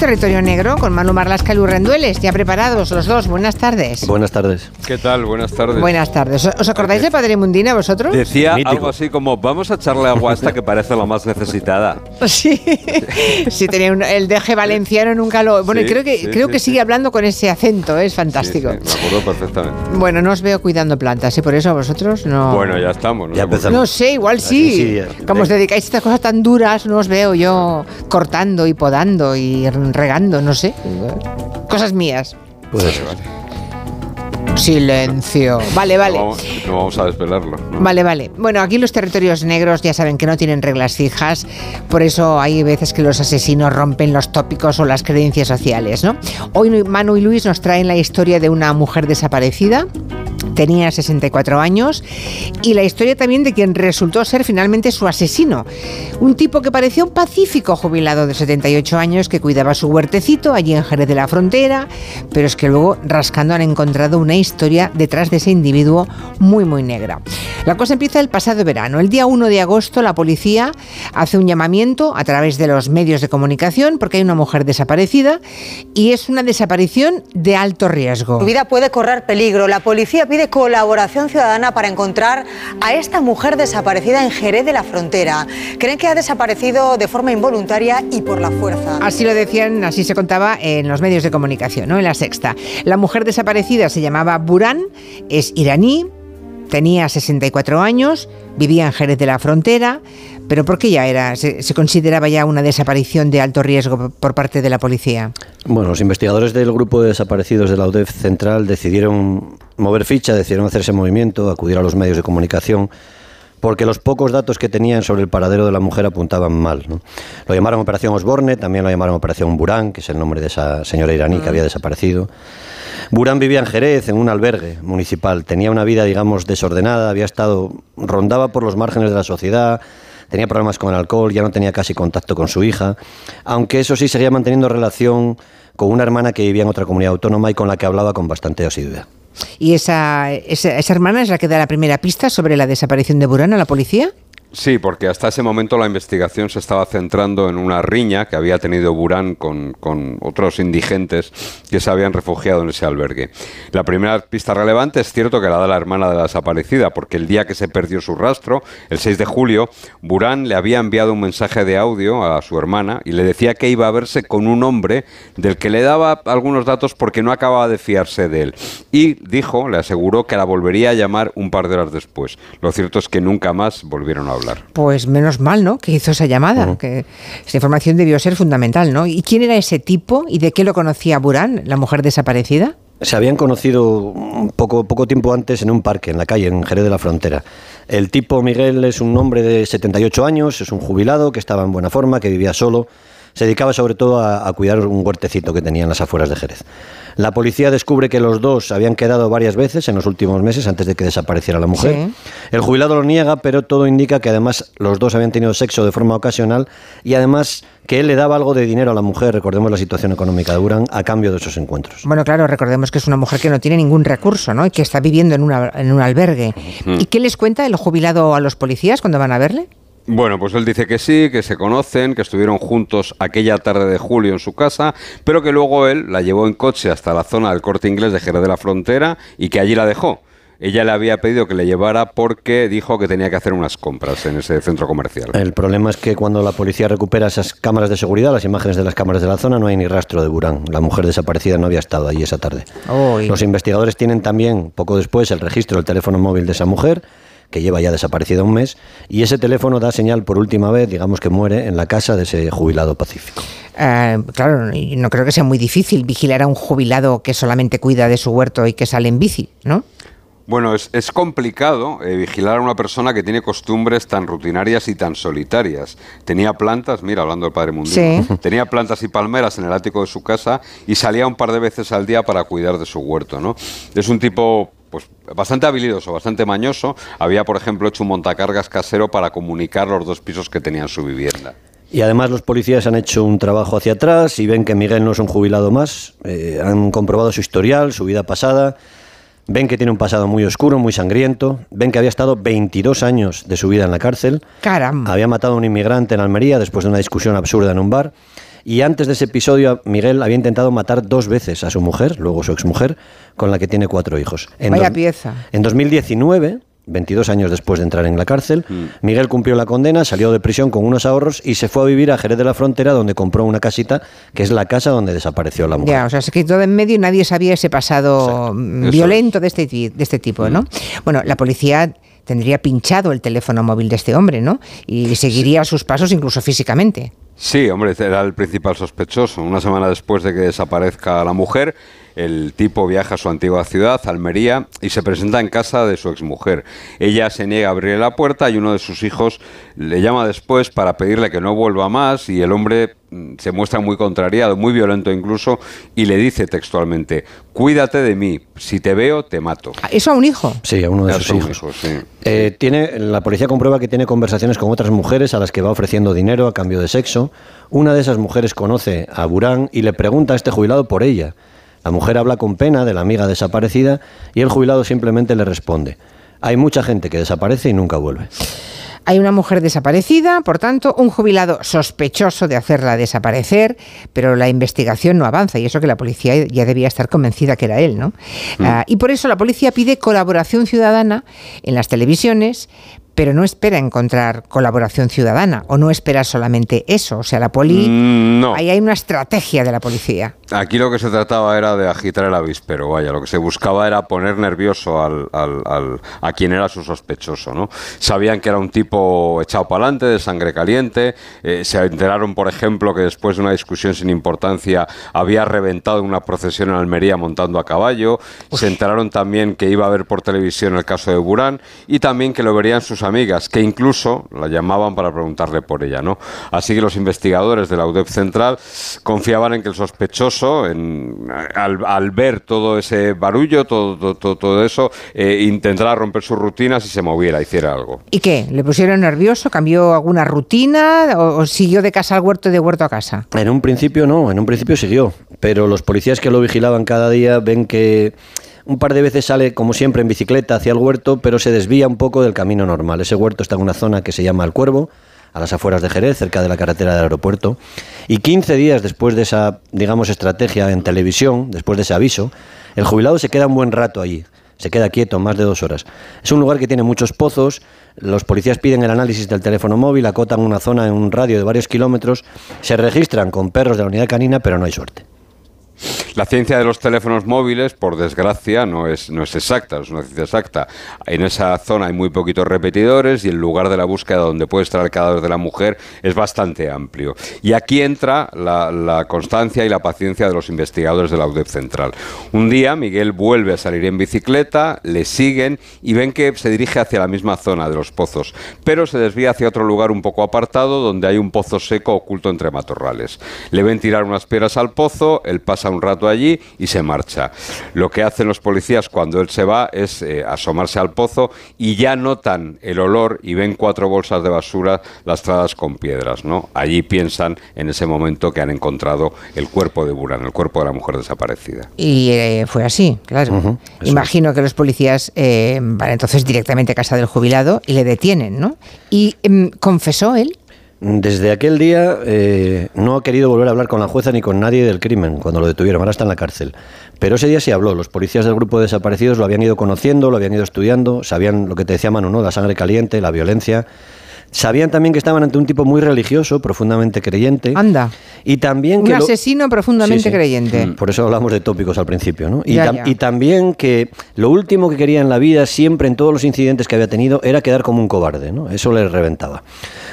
Territorio Negro con Manu Marlasca y Luis Rendueles. Ya preparados los dos. Buenas tardes. Buenas tardes. ¿Qué tal? Buenas tardes. Buenas tardes. ¿Os acordáis de Padre Mundina vosotros? Decía algo así como, vamos a echarle agua a esta que parece la más necesitada. Sí, sí tenía el deje valenciano nunca lo... Bueno, creo que, creo que sigue hablando con ese acento, es fantástico. me acuerdo perfectamente. Bueno, no os veo cuidando plantas y por eso vosotros no... Bueno, ya estamos. No, ya no sé, igual sí. como os dedicáis a estas cosas tan duras, no os veo yo cortando y podando y regando, no sé. Cosas mías. Puede ser. Silencio. Vale, vale. No, vamos a desvelarlo. Vale, vale. Bueno, aquí los territorios negros ya saben que no tienen reglas fijas, por eso hay veces que los asesinos rompen los tópicos o las creencias sociales, ¿no? Hoy Manu y Luis nos traen la historia de una mujer desaparecida tenía 64 años y la historia también de quien resultó ser finalmente su asesino. Un tipo que parecía un pacífico jubilado de 78 años que cuidaba su huertecito allí en Jerez de la Frontera, pero es que luego rascando han encontrado una historia detrás de ese individuo muy muy negra. La cosa empieza el pasado verano. El día 1 de agosto la policía hace un llamamiento a través de los medios de comunicación porque hay una mujer desaparecida y es una desaparición de alto riesgo. Su vida puede correr peligro. La policía pide colaboración ciudadana para encontrar a esta mujer desaparecida en Jerez de la Frontera. Creen que ha desaparecido de forma involuntaria y por la fuerza. Así lo decían, así se contaba en los medios de comunicación, ¿no? en la sexta. La mujer desaparecida se llamaba Buran, es iraní, tenía 64 años, vivía en Jerez de la Frontera, pero ¿por qué ya era? Se, consideraba ya una desaparición de alto riesgo por parte de la policía? Bueno, los investigadores del grupo de desaparecidos de la UDEF Central decidieron mover ficha, decidieron hacer ese movimiento, acudir a los medios de comunicación porque los pocos datos que tenían sobre el paradero de la mujer apuntaban mal. Lo llamaron Operación Osborne, también lo llamaron Operación Burán, que es el nombre de esa señora iraní que había desaparecido. Burán vivía en Jerez, en un albergue municipal. Tenía una vida, digamos, desordenada, había estado, rondaba por los márgenes de la sociedad, tenía problemas con el alcohol, ya no tenía casi contacto con su hija, aunque eso sí seguía manteniendo relación con una hermana que vivía en otra comunidad autónoma y con la que hablaba con bastante asiduidad. ¿Y esa, esa, esa hermana es la que da la primera pista sobre la desaparición de Burán a la policía? Sí, porque hasta ese momento la investigación se estaba centrando en una riña que había tenido Burán con, otros indigentes que se habían refugiado en ese albergue. La primera pista relevante es cierto que la da la hermana de la desaparecida, porque el día que se perdió su rastro, el 6 de julio, Burán le había enviado un mensaje de audio a su hermana y le decía que iba a verse con un hombre del que le daba algunos datos porque no acababa de fiarse de él. Y dijo, le aseguró que la volvería a llamar un par de horas después. Lo cierto es que nunca más volvieron a pues menos mal, ¿no? Que hizo esa llamada, que esa información debió ser fundamental, ¿no? ¿Y quién era ese tipo y de qué lo conocía Burán, la mujer desaparecida? Se habían conocido poco, poco tiempo antes en un parque, en la calle, en Jerez de la Frontera. El tipo Miguel es un hombre de 78 años, es un jubilado que estaba en buena forma, que vivía solo. Se dedicaba sobre todo a, a cuidar un huertecito que tenía en las afueras de Jerez. La policía descubre que los dos habían quedado varias veces en los últimos meses antes de que desapareciera la mujer. El jubilado lo niega, pero todo indica que además los dos habían tenido sexo de forma ocasional y además que él le daba algo de dinero a la mujer, recordemos la situación económica de Durán, a cambio de esos encuentros. Bueno, claro, recordemos que es una mujer que no tiene ningún recurso, ¿no? Y que está viviendo en, en un albergue. ¿Y qué les cuenta el jubilado a los policías cuando van a verle? Bueno, pues él dice que sí, que se conocen, que estuvieron juntos aquella tarde de julio en su casa, pero que luego él la llevó en coche hasta la zona del corte inglés de Jerez de la Frontera y que allí la dejó. Ella le había pedido que le llevara porque dijo que tenía que hacer unas compras en ese centro comercial. El problema es que cuando la policía recupera esas cámaras de seguridad, las imágenes de las cámaras de la zona, no hay ni rastro de Burán. La mujer desaparecida no había estado allí esa tarde. Los investigadores tienen también, poco después, el registro del teléfono móvil de esa mujer que lleva ya desaparecido un mes, y ese teléfono da señal por última vez, digamos que muere en la casa de ese jubilado pacífico. Eh, claro, no creo que sea muy difícil vigilar a un jubilado que solamente cuida de su huerto y que sale en bici, ¿no? Bueno, es, complicado eh, vigilar a una persona que tiene costumbres tan rutinarias y tan solitarias. Tenía plantas, mira, hablando del padre Mundino, tenía plantas y palmeras en el ático de su casa y salía un par de veces al día para cuidar de su huerto, ¿no? Es un tipo pues bastante habilidoso, bastante mañoso. Había, por ejemplo, hecho un montacargas casero para comunicar los dos pisos que tenía en su vivienda. Y además los policías han hecho un trabajo hacia atrás y ven que Miguel no es un jubilado más. Eh, han comprobado su historial, su vida pasada. Ven que tiene un pasado muy oscuro, muy sangriento. Ven que había estado 22 años de su vida en la cárcel. Caramba. Había matado a un inmigrante en Almería después de una discusión absurda en un bar. Y antes de ese episodio, Miguel había intentado matar dos veces a su mujer, luego su exmujer, con la que tiene cuatro hijos. En Vaya pieza. En 2019 22 años después de entrar en la cárcel. Mm. Miguel cumplió la condena, salió de prisión con unos ahorros y se fue a vivir a Jerez de la Frontera, donde compró una casita, que es la casa donde desapareció la mujer. Ya, o sea, se quitó de en medio y nadie sabía ese pasado violento de este, de este tipo, ¿no? Mm. Bueno, la policía tendría pinchado el teléfono móvil de este hombre, ¿no? Y seguiría sus pasos incluso físicamente. Sí, hombre, era el principal sospechoso. Una semana después de que desaparezca la mujer, el tipo viaja a su antigua ciudad, Almería, y se presenta en casa de su exmujer. Ella se niega a abrir la puerta y uno de sus hijos le llama después para pedirle que no vuelva más y el hombre mm, se muestra muy contrariado, muy violento incluso, y le dice textualmente, cuídate de mí, si te veo te mato. Ah, ¿Eso a un hijo? Sí, a uno de sus hijos. Eh, tiene, la policía comprueba que tiene conversaciones con otras mujeres a las que va ofreciendo dinero a cambio de sexo. Una de esas mujeres conoce a Burán y le pregunta a este jubilado por ella. La mujer habla con pena de la amiga desaparecida y el jubilado simplemente le responde. Hay mucha gente que desaparece y nunca vuelve. Hay una mujer desaparecida, por tanto, un jubilado sospechoso de hacerla desaparecer, pero la investigación no avanza y eso que la policía ya debía estar convencida que era él, ¿no? Mm. Ah, y por eso la policía pide colaboración ciudadana en las televisiones pero no espera encontrar colaboración ciudadana o no espera solamente eso. O sea, la poli. Mm, no. Ahí hay una estrategia de la policía. Aquí lo que se trataba era de agitar el avispero, vaya. Lo que se buscaba era poner nervioso al, a quien era su sospechoso, ¿no? Sabían que era un tipo echado para adelante, de sangre caliente. Eh, se enteraron, por ejemplo, que después de una discusión sin importancia había reventado una procesión en Almería montando a caballo. Se enteraron también que iba a ver por televisión el caso de Burán y también que lo verían sus amigas, que incluso la llamaban para preguntarle por ella, ¿no? Así que los investigadores de la UDEP Central confiaban en que el sospechoso, al, ver todo ese barullo, todo, todo, eso, eh, intentara romper sus rutinas y se moviera, hiciera algo. ¿Y qué? ¿Le pusieron nervioso? ¿Cambió alguna rutina? ¿O, siguió de casa al huerto y de huerto a casa? En un principio no, en un principio siguió. Pero los policías que lo vigilaban cada día ven que un par de veces sale, como siempre, en bicicleta hacia el huerto, pero se desvía un poco del camino normal. Ese huerto está en una zona que se llama El Cuervo, a las afueras de Jerez, cerca de la carretera del aeropuerto. Y 15 días después de esa, digamos, estrategia en televisión, después de ese aviso, el jubilado se queda un buen rato allí. Se queda quieto más de dos horas. Es un lugar que tiene muchos pozos. Los policías piden el análisis del teléfono móvil, acotan una zona en un radio de varios kilómetros. Se registran con perros de la unidad canina, pero no hay suerte. La ciencia de los teléfonos móviles, por desgracia, no es, no es exacta, es una ciencia exacta. En esa zona hay muy poquitos repetidores y el lugar de la búsqueda donde puede estar el cadáver de la mujer es bastante amplio. Y aquí entra la, constancia y la paciencia de los investigadores de la UDEP Central. Un día Miguel vuelve a salir en bicicleta, le siguen y ven que se dirige hacia la misma zona de los pozos, pero se desvía hacia otro lugar un poco apartado donde hay un pozo seco oculto entre matorrales. Le ven tirar unas piedras al pozo, él pasa un rato allí y se marcha. Lo que hacen los policías cuando él se va es eh, asomarse al pozo y ya notan el olor y ven cuatro bolsas de basura lastradas con piedras. ¿no? Allí piensan en ese momento que han encontrado el cuerpo de Buran, el cuerpo de la mujer desaparecida. Y eh, fue así, claro. Imagino que los policías eh, van entonces directamente a casa del jubilado y le detienen, ¿no? ¿Y em, confesó él? Desde aquel día eh, no ha querido volver a hablar con la jueza ni con nadie del crimen cuando lo detuvieron. Ahora está en la cárcel. Pero ese día sí habló. Los policías del grupo de desaparecidos lo habían ido conociendo, lo habían ido estudiando, sabían lo que te decía Manu, ¿no? La sangre caliente, la violencia. Sabían también que estaban ante un tipo muy religioso, profundamente creyente. Anda. Y también que. Un asesino profundamente creyente. Mm, por eso hablamos de tópicos al principio, ¿no? Y, y, también que lo último que quería en la vida, siempre en todos los incidentes que había tenido, era quedar como un cobarde, ¿no? Eso le reventaba.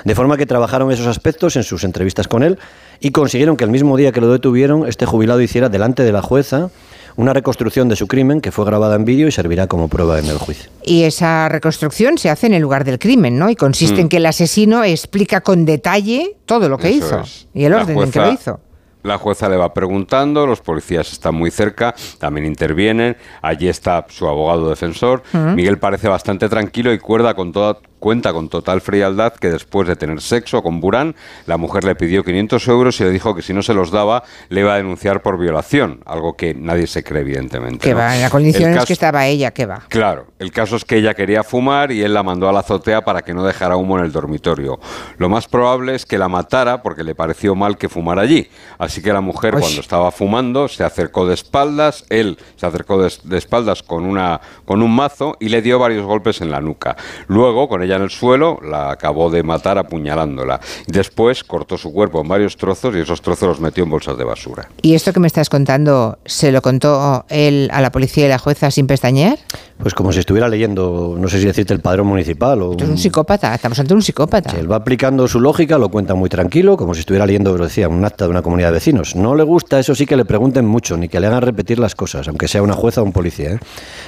De forma que trabajaron esos aspectos en sus entrevistas con él y consiguieron que el mismo día que lo detuvieron, este jubilado hiciera delante de la jueza una reconstrucción de su crimen que fue grabada en vídeo y servirá como prueba en el juicio. Y esa reconstrucción se hace en el lugar del crimen, ¿no? Y consiste en mm. que el asesino explica con detalle todo lo que hizo y el orden en que lo hizo La jueza le va preguntando, los policías están muy cerca, también intervienen. Allí está su abogado defensor. Miguel parece bastante tranquilo y cuerda con toda, cuenta con total frialdad que después de tener sexo con Burán, la mujer le pidió 500 euros y le dijo que si no se los daba le iba a denunciar por violación, algo que nadie se cree evidentemente. Que va, en la condición es que estaba ella, que va. Claro, el caso es que ella quería fumar y él la mandó a la azotea para que no dejara humo en el dormitorio. Lo más probable es que la matara porque le pareció mal que fumara allí. Así que la mujer cuando estaba fumando se acercó de espaldas, él se acercó de, de espaldas con, una, con un mazo y le dio varios golpes en la nuca. Luego, con ella en el suelo, la acabó de matar apuñalándola. Después cortó su cuerpo en varios trozos y esos trozos los metió en bolsas de basura. ¿Y esto que me estás contando se lo contó él a la policía y la jueza sin pestañear? Pues como si estuviera leyendo, no sé si decirte el padrón municipal o... Esto es un psicópata, estamos ante un psicópata. él va aplicando su lógica, lo cuenta muy tranquilo, como si estuviera leyendo, lo decía, un acta de una comunidad de vecinos. No le gusta, eso sí, que le pregunten mucho, ni que le hagan repetir las cosas, aunque sea una jueza o un policía. ¿eh?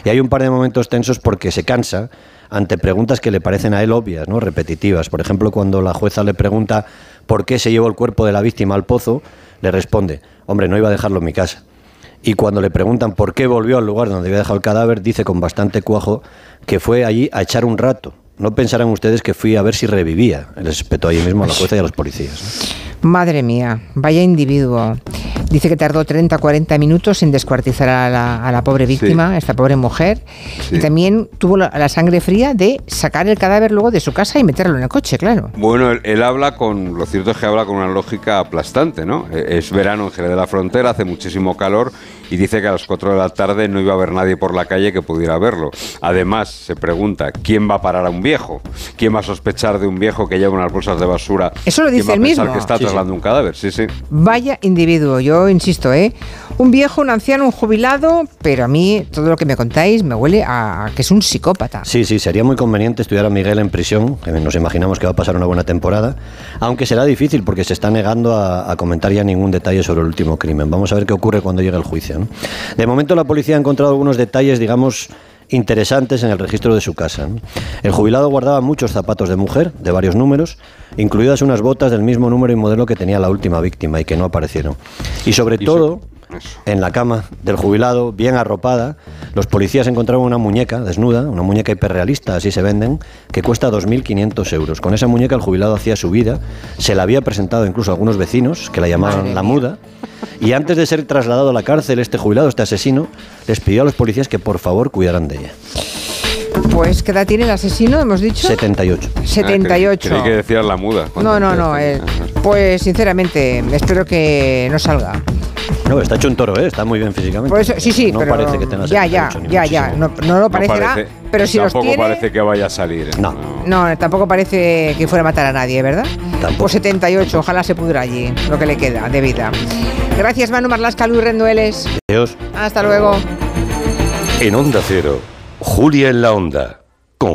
Y hay un par de momentos tensos porque se cansa ante preguntas que le parecen a él obvias, ¿no? repetitivas. Por ejemplo, cuando la jueza le pregunta por qué se llevó el cuerpo de la víctima al pozo, le responde, hombre, no iba a dejarlo en mi casa. Y cuando le preguntan por qué volvió al lugar donde había dejado el cadáver, dice con bastante cuajo que fue allí a echar un rato. No pensarán ustedes que fui a ver si revivía. Les respetó allí mismo a la jueza y a los policías. Madre mía, vaya individuo. Dice que tardó 30 40 minutos en descuartizar a la, pobre víctima, esta pobre mujer. Y también tuvo la, sangre fría de sacar el cadáver luego de su casa y meterlo en el coche, claro. Bueno, él, habla con, lo cierto es que habla con una lógica aplastante, ¿no? E, es verano en Jerez de la Frontera, hace muchísimo calor y dice que a las 4 de la tarde no iba a haber nadie por la calle que pudiera verlo. Además, se pregunta, ¿quién va a parar a un viejo? ¿Quién va a sospechar de un viejo que lleva unas bolsas de basura? Eso lo dice él mismo. que está trasladando un cadáver, sí, sí. Vaya individuo, yo insisto, ¿eh? Un viejo, un anciano, un jubilado, pero a mí todo lo que me contáis me huele a, que es un psicópata. Sí, sí, sería muy conveniente estudiar a Miguel en prisión, que nos imaginamos que va a pasar una buena temporada, aunque será difícil porque se está negando a, a comentar ya ningún detalle sobre el último crimen. Vamos a ver qué ocurre cuando llegue el juicio. De momento la policía ha encontrado algunos detalles, digamos, interesantes en el registro de su casa. El jubilado guardaba muchos zapatos de mujer, de varios números, incluidas unas botas del mismo número y modelo que tenía la última víctima y que no aparecieron. Y sobre todo, en la cama del jubilado, bien arropada, los policías encontraron una muñeca desnuda, una muñeca hiperrealista, así se venden, que cuesta 2.500 euros. Con esa muñeca el jubilado hacía su vida, se la había presentado incluso a algunos vecinos, que la llamaban la muda, y antes de ser trasladado a la cárcel, este jubilado, este asesino, les pidió a los policías que por favor cuidaran de ella. Pues, ¿qué edad tiene el asesino, hemos dicho? 78. 78. Ah, que decir la muda. No, no, no. Eh, pues, sinceramente, espero que no salga. No, está hecho un toro, ¿eh? está muy bien físicamente. Pues, sí, sí, no pero parece que tenga Ya, ya, ya, ya. No, no lo parecerá, pero si los tiene... parece que vaya a salir. ¿eh? No. no. tampoco parece que fuera a matar a nadie, ¿verdad? Tampoco. Pues 78, ojalá se pudra allí lo que le queda de vida. Gracias, Manu Marlasca, Luis Rendueles. Adiós. Hasta luego. En Onda Cero, Julia en la Onda